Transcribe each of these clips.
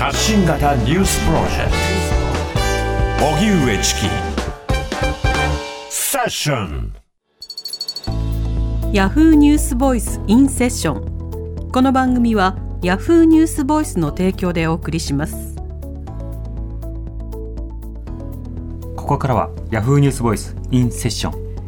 発信型ニュースプロジェクト。荻上チキ。セッション。ヤフーニュースボイスインセッションこの番組はヤフーニュースボイスの提供でお送りします。ここからはヤフーニュースボイスインセッション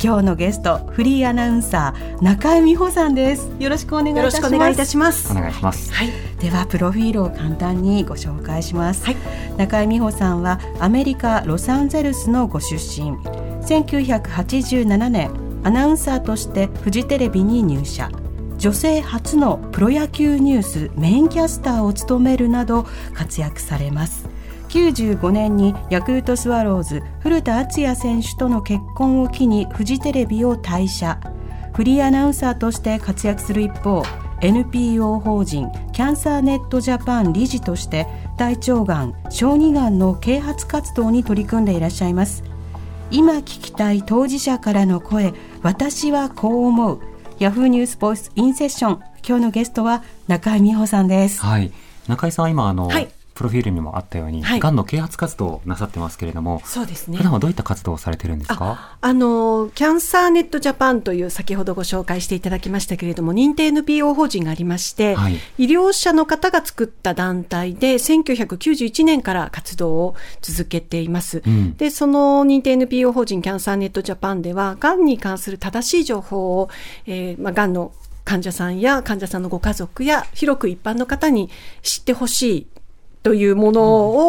今日のゲストフリーアナウンサー中井美穂さんです。よろしくお願いいたします。お願いいたします。お願いします。はい、ではプロフィールを簡単にご紹介します、はい、中井美穂さんはアメリカロサンゼルスのご出身。1987年アナウンサーとしてフジテレビに入社。女性初のプロ野球ニュースメインキャスターを務めるなど活躍されます95年にヤクルトスワローズ古田敦也選手との結婚を機にフジテレビを退社。フリーアナウンサーとして活躍する一方 NPO 法人キャンサーネットジャパン理事として大腸がん小児がんの啓発活動に取り組んでいらっしゃいます。今聞きたい当事者からの声私はこう思う。ヤフーニュースポスインセッション。今日のゲストは中井美穂さんです。はい。中井さんは今あの、はいプロフィールにもあったように、はい。がんの啓発活動をなさってますけれども、そうですね。普段はどういった活動をされてるんですか？あのキャンサーネットジャパンという先ほどご紹介していただきましたけれども認定 NPO 法人がありまして、はい。医療者の方が作った団体で1991年から活動を続けています、うん。でその認定 NPO 法人キャンサーネットジャパンではがんに関する正しい情報を、えーまあ、がんの患者さんや患者さんのご家族や広く一般の方に知ってほしいというもの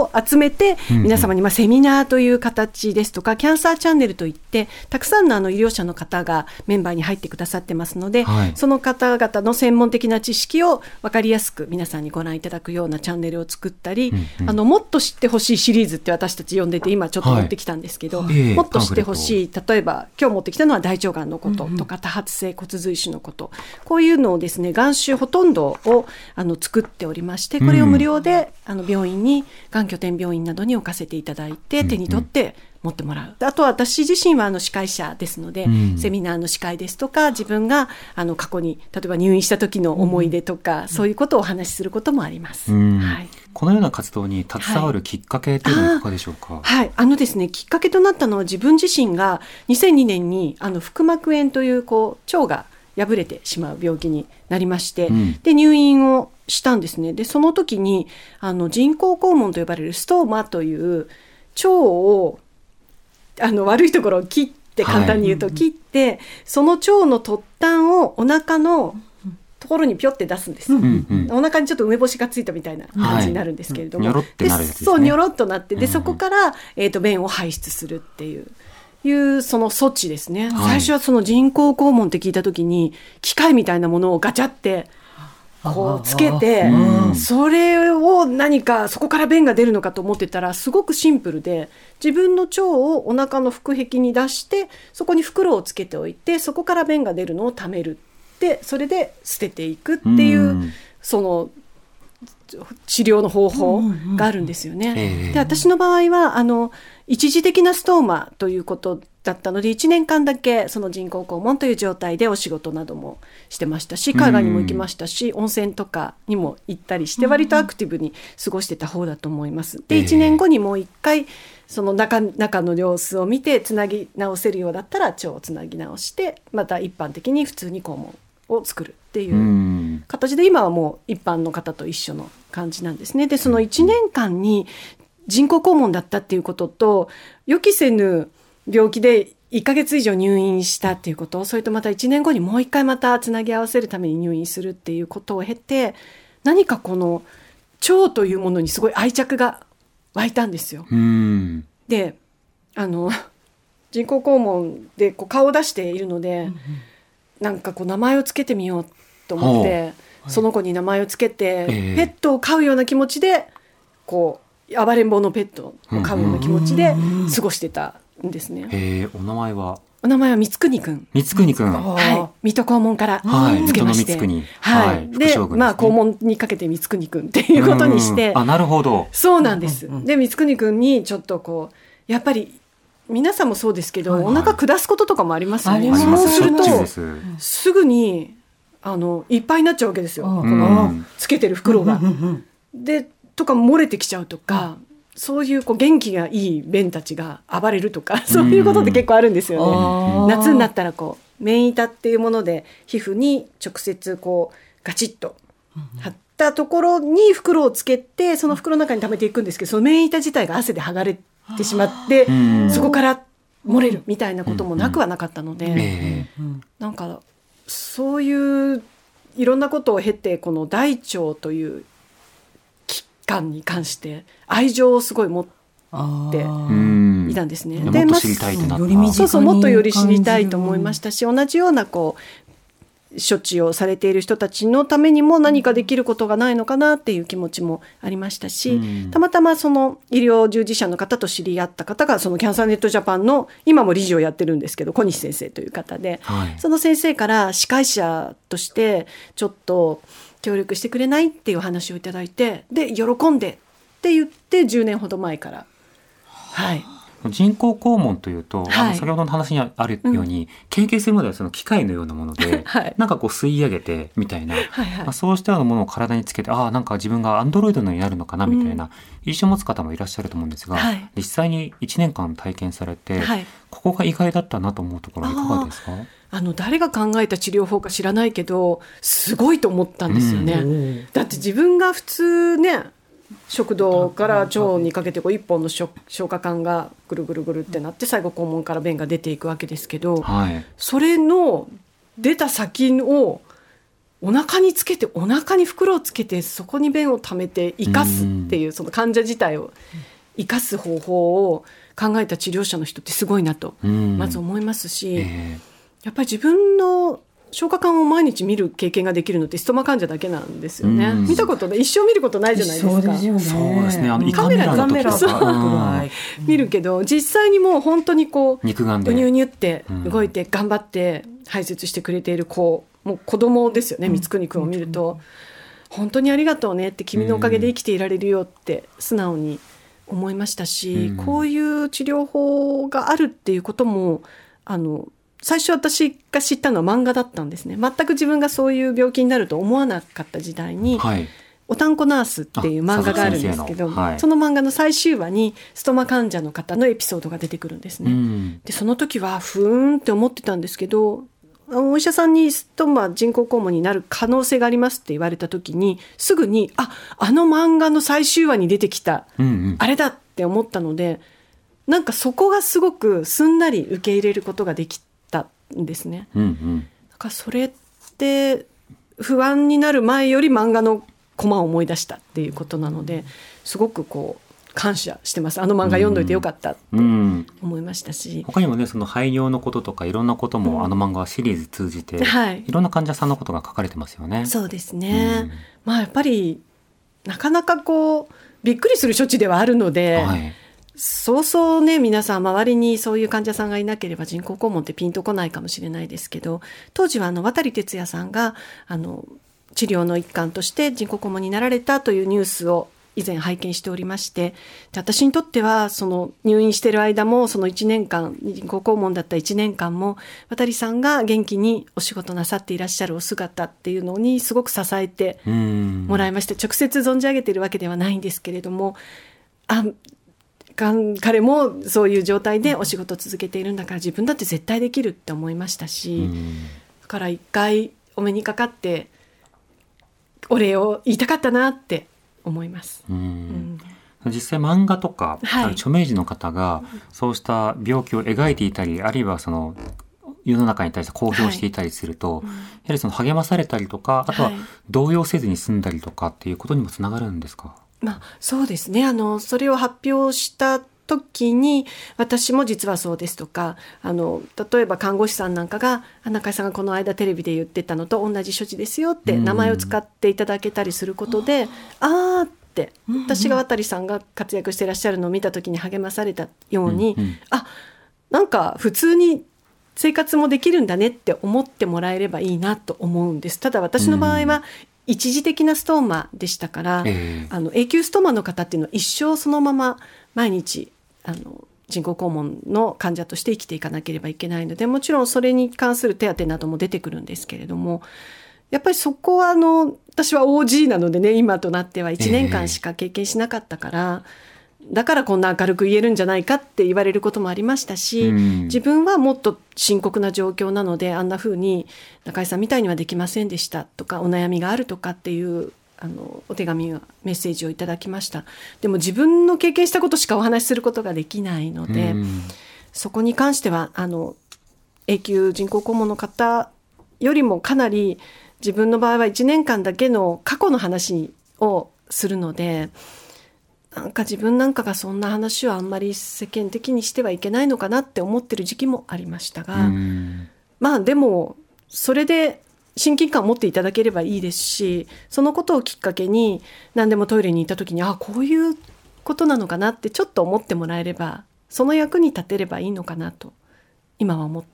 を集めて、うん。皆様にまあセミナーという形ですとか、キャンサーチャンネルといって、たくさんのあの医療者の方がメンバーに入ってくださってますので、はい。その方々の専門的な知識を分かりやすく皆さんにご覧いただくようなチャンネルを作ったり、うんうん。あのもっと知ってほしいシリーズって私たち呼んでて、今ちょっと持ってきたんですけど、はい。ええもっと知ってほしい、例えば今日持ってきたのは大腸がんのこととか、多発性骨髄腫のこと、こういうのをですね、眼種ほとんどをあの作っておりまして、これを無料で、あの病院に、がん拠点病院などに置かせていただいて、手に取って持ってもらう。あとは私自身はあの司会者ですので、うん。セミナーの司会ですとか、自分があの過去に、例えば入院した時の思い出とか、そういうことをお話しすることもあります。うん。はい。このような活動に携わるきっかけというのはいかがでしょうか、はい、あのですね、きっかけとなったのは自分自身が2002年にあの腹膜炎というこう腸が破れてしまう病気になりまして、うん。で入院をしたんですね。でその時にあの人工肛門と呼ばれるストーマという腸をあの悪いところを切って簡単に言うと切って、その腸の突端をお腹のところにピョって出すんです。うんうん。お腹にちょっと梅干しがついたみたいな感じになるんですけれども、でそうニョロっとなってでそこから、えー、と便を排出するっていう。いうその措置ですね、はい。最初はその人工肛門って聞いた時に機械みたいなものをガチャってこうつけて、うん。それを何かそこから便が出るのかと思ってたらすごくシンプルで自分の腸をお腹の腹壁に出してそこに袋をつけておいてそこから便が出るのを貯めるでそれで捨てていくっていう、うん。その治療の方法があるんですよね。ええ。で私の場合はあの一時的なストーマということだったので1年間だけその人工肛門という状態でお仕事などもしてましたし海外にも行きましたし、温泉とかにも行ったりして割とアクティブに過ごしてた方だと思います。でええ。1年後にもう一回その中中の様子を見てつなぎ直せるようだったら腸をつなぎ直してまた一般的に普通に肛門を作るっていう。うん形で今はもう一般の方と一緒の感じなんですね。でその1年間に人工肛門だったっていうことと予期せぬ病気で1ヶ月以上入院したっていうことそれとまた1年後にもう一回またつなぎ合わせるために入院するっていうことを経て何かこの腸というものにすごい愛着が湧いたんですよ。うんであの人工肛門でこう顔を出しているので、なんかこう名前をつけてみようと思って、その子に名前をつけて、ええペットを飼うような気持ちでこう暴れん坊のペットを飼うような気持ちで過ごしてたんですね。へえお名前は？お名前は光国くん。光国くん。はい、水戸黄門からはいつけまして、水戸の光国はい、はい副で、ねまあ黄門にかけて光国くんっていうことにしてうん、あなるほど。そうなんです。うんうんで光国くんにちょっとこうやっぱり皆さんもそうですけど、はいお腹下すこととかもありますよね。ありますあります。しょそうすると。すぐにあのいっぱいになっちゃうわけですよ。うん。このうん。つけてる袋が。うんうんでとか漏れてきちゃうとか、そういうこう元気がいい便たちが暴れるとか、そういうことって結構あるんですよね。夏になったらこう綿板っていうもので皮膚に直接こうガチッと貼ったところに袋をつけてその袋の中に溜めていくんですけどその綿板自体が汗で剥がれてしまってうん。そこから漏れるみたいなこともなくはなかったので、え。うん。なんかそういういろんなことを経てこの大腸という器官に関して愛情をすごい持って。いたんですね。もっでまあと知りたいってなった。より身近そうそうもっとより知りたいと思いましたし同じようなこう処置をされている人たちのためにも何かできることがないのかなっていう気持ちもありましたし、うんたまたまその医療従事者の方と知り合った方がそのキャンサーネットジャパンの今も理事をやってるんですけど小西先生という方で、はい。その先生から司会者としてちょっと協力してくれないっていう話をいただいてで喜んでって言って10年ほど前から。はい、人工肛門というと、あはい。の先ほどの話にあるように、経験するまではその機械のようなもので、はい。なんかこう吸い上げてみたいな、はいはい。まあ、そうしたようなものを体につけてああなんか自分がアンドロイドのようになるのかなみたいな印象を持つ方もいらっしゃると思うんですが、はい。実際に1年間体験されて、はい。ここが意外だったなと思うところはいかがですか？あの誰が考えた治療法か知らないけどすごいと思ったんですよね。うん。だって自分が普通ね食道から腸にかけてこう一本の消消化管がぐるぐるぐるってなって最後肛門から便が出ていくわけですけどはい。それの出た先をお腹につけてお腹に袋をつけてそこに便を溜めて生かすっていうその患者自体を生かす方法を考えた治療者の人ってすごいなとうんまず思いますし。えやっぱり自分の消化管を毎日見る経験ができるのってストマ患者だけなんですよね。うん。見たことね一生見ることないじゃないですか。そうですよね。そうですね。あの胃カメラカメラ。がそう。くらい。見るけど実際にもう本当にこう肉眼で。うにゅうにゅってうん。動いて頑張って排泄してくれている子もう子供ですよね。光国君を見ると。本当にありがとうねって君のおかげで生きていられるよって素直に思いましたし、うん。こういう治療法があるっていうこともあの最初私が知ったのは漫画だったんですね全く自分がそういう病気になると思わなかった時代に、はい。おたんこナースっていう漫画があるんですけど、はいその漫画の最終話にストマ患者の方のエピソードが出てくるんですうね。ん。でその時はふーんって思ってたんですけどお医者さんにストマ人工肛門になる可能性がありますって言われた時にすぐにああの漫画の最終話に出てきたうんうん。あれだって思ったのでなんかそこがすごくすんなり受け入れることができたんですね。うんうん。なんかそれって不安になる前より漫画のコマを思い出したっていうことなのですごくこう感謝してますあの漫画読んどいてよかったってうん。思いましたし、他にもねその排尿のこととかいろんなことも、うんあの漫画はシリーズ通じて、はいいろんな患者さんのことが書かれてますよね。そうですね、うんまあやっぱりなかなかこうびっくりする処置ではあるので、はい。そうそうね皆さん周りにそういう患者さんがいなければ人工肛門ってピンとこないかもしれないですけど当時はあの渡哲也さんがあの治療の一環として人工肛門になられたというニュースを以前拝見しておりましてで私にとってはその入院している間もその1年間人工肛門だった1年間も渡さんが元気にお仕事なさっていらっしゃるお姿っていうのにすごく支えてうん。もらいまして、直接存じ上げているわけではないんですけれどもあ彼もそういう状態でお仕事を続けているんだから自分だって絶対できるって思いましたし、うん。だから一回お目にかかってお礼を言いたかったなって思います。ううん。ん実際漫画とか、はい。著名人の方がそうした病気を描いていたりあるいはその世の中に対して公表していたりすると、やはりその励まされたりとかあとははい。動揺せずに済んだりとかっていうことにもつながるんですか、まあ、そうですね。あのそれを発表した時に私も実はそうですとかあの例えば看護師さんなんかがあ中井さんがこの間テレビで言ってたのと同じ処置ですよってうん。名前を使っていただけたりすることで、あーって私が渡さんが活躍していらっしゃるのを見た時に励まされたように、うんうん。あなんか普通に生活もできるんだねって思ってもらえればいいなと思うんです。ただ私の場合は一時的なストーマでしたから、ええ。あの永久ストーマの方っていうのは一生そのまま毎日あの人工肛門の患者として生きていかなければいけないのでもちろんそれに関する手当なども出てくるんですけれどもやっぱりそこはあの私は OG なのでね今となっては1年間しか経験しなかったから、だからこんな明るく言えるんじゃないかって言われることもありましたし、うん。自分はもっと深刻な状況なのであんな風に中井さんみたいにはできませんでしたとかお悩みがあるとかっていうあのお手紙やメッセージをいただきました。でも自分の経験したことしかお話しすることができないので、うん。そこに関してはあの永久人工肛門の方よりもかなり自分の場合は1年間だけの過去の話をするのでなんか自分なんかがそんな話をあんまり世間的にしてはいけないのかなって思ってる時期もありましたが、うん。まあでもそれで親近感を持っていただければいいですしそのことをきっかけに何でもトイレに行った時にあこういうことなのかなってちょっと思ってもらえればその役に立てればいいのかなと今は思って、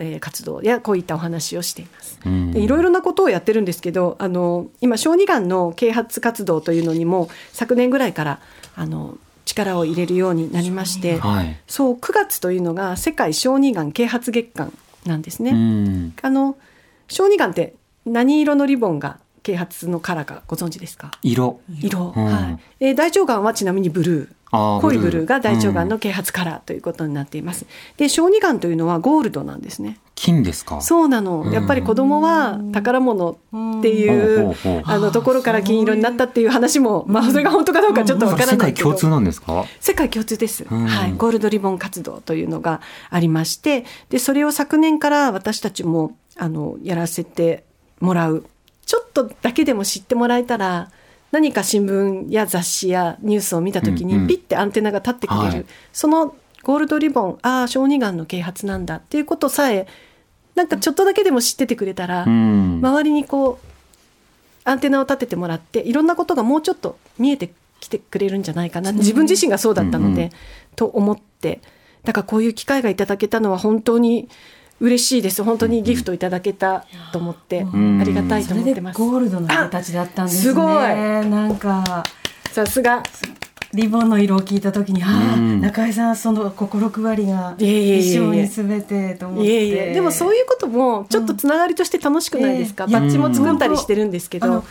えー活動やこういったお話をしています。うんでいろいろなことをやってるんですけどあの今小児がんの啓発活動というのにも昨年ぐらいからあの力を入れるようになりましてはい。そう9月というのが世界小児がん啓発月間なんですね。うんあの小児がんって何色のリボンが啓発のカラーかご存知ですか？色。色、うんはいえー大腸がんはちなみにブルー濃いブルーが大腸がんうんの啓発カラーということになっています。で小児がんというのはゴールドなんですね。金ですか？そうなの。やっぱり子供は宝物っていうほうほうほうあのところから金色になったっていう話も、まあそれが本当かどうかちょっとわからないけど。界共通なんですか？世界共通です、うんはい、ゴールドリボン活動というのがありましてでそれを昨年から私たちもあのやらせてもらうちょっとだけでも知ってもらえたら何か新聞や雑誌やニュースを見た時うんうん。にピッてアンテナが立ってくれる、はい。そのゴールドリボンああ小児がんの啓発なんだっていうことさえなんかちょっとだけでも知っててくれたら、うん。周りにこうアンテナを立ててもらっていろんなことがもうちょっと見えてきてくれるんじゃないかな。自分自身がそうだったので、うんうん。と思って。だからこういう機会がいただけたのは本当に嬉しいです。本当にギフトいただけたと思って、んありがたいと思ってます。ゴールドの形だったんですね。すごい。なんか。さすが。リボンの色を聞いたときに、ああ、うん。中井さんその心配りが一生にすべてと思って。いえいえ。でもそういうこともちょっとつながりとして楽しくないですか、うん。バッジも作ったりしてるんですけど、あの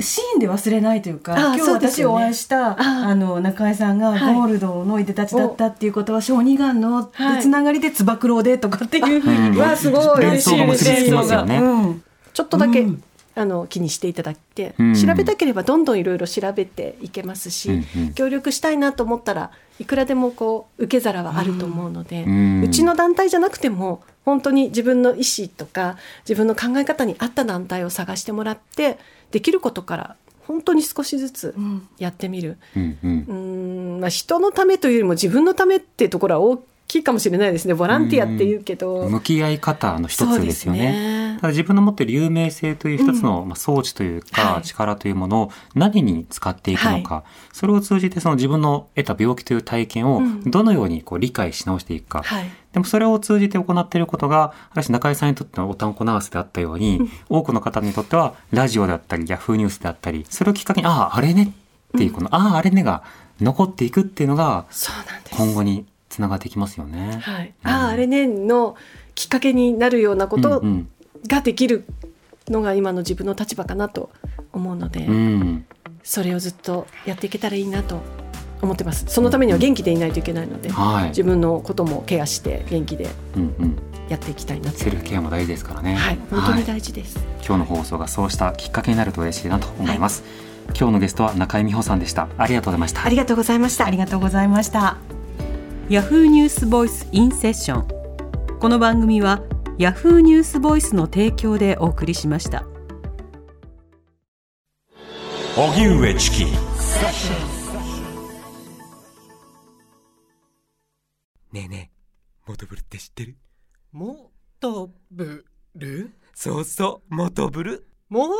シーンで忘れないというか、あ今日私お会いしたあ。あの中井さんがはい。ゴールドのいでたちだったっていうことは小児がんのはい。つながりでつば九郎でとかっていうふうに、うんわあすごい連想が結びつきますよね。うん。ちょっとだけ、うんあの気にしていただいて、うん。調べたければどんどんいろいろ調べていけますし、うんうん。協力したいなと思ったらいくらでもこう受け皿はあると思うので、ううんちの団体じゃなくても本当に自分の意思とか自分の考え方に合った団体を探してもらってできることから本当に少しずつうん。やってみる。うんまあ、人のためというよりも自分のためっていうところは大きいかもしれないですね。ボランティアっていうけど、向き合い方の一つですよそうね。ただ自分の持っている有名性という一つの、まあ、装置というか、はい。力というものを何に使っていくのか、それを通じてその自分の得た病気という体験をうん。どのようにこう理解し直していくか。はい。でもそれを通じて行っていることが、私中井さんにとってのおたんこなわせであったように、多くの方にとってはラジオであったり、ヤフーニュースであったり、それをきっかけに、ああ、あれねっていう、この、ああ、あれねが残っていくっていうのが、今後につながってきますよね。はい、うんあああれねのきっかけになるようなことができるのが今の自分の立場かなと思うので、うんそれをずっとやっていけたらいいなと思ってますそのためには元気でいないといけないので、はい。自分のこともケアして元気でうんうん。やっていきたいなとセルフケアも大事ですからね。はい本当にはい大事です、今日の放送がそうしたきっかけになると嬉しいなと思います。今日のゲストは中井美穂さんでした。ありがとうございましたあ。りがとうございましたありがとうございましたヤフーニュースボイスインセッションこの番組はヤフーニュースボイスの提供でお送りしました。荻上チキ。ねえねえ、モトブルって知ってる？もとぶるそうそう、モトブル。も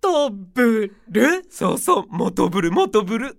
とぶるそうそう、モトブル、モトブル。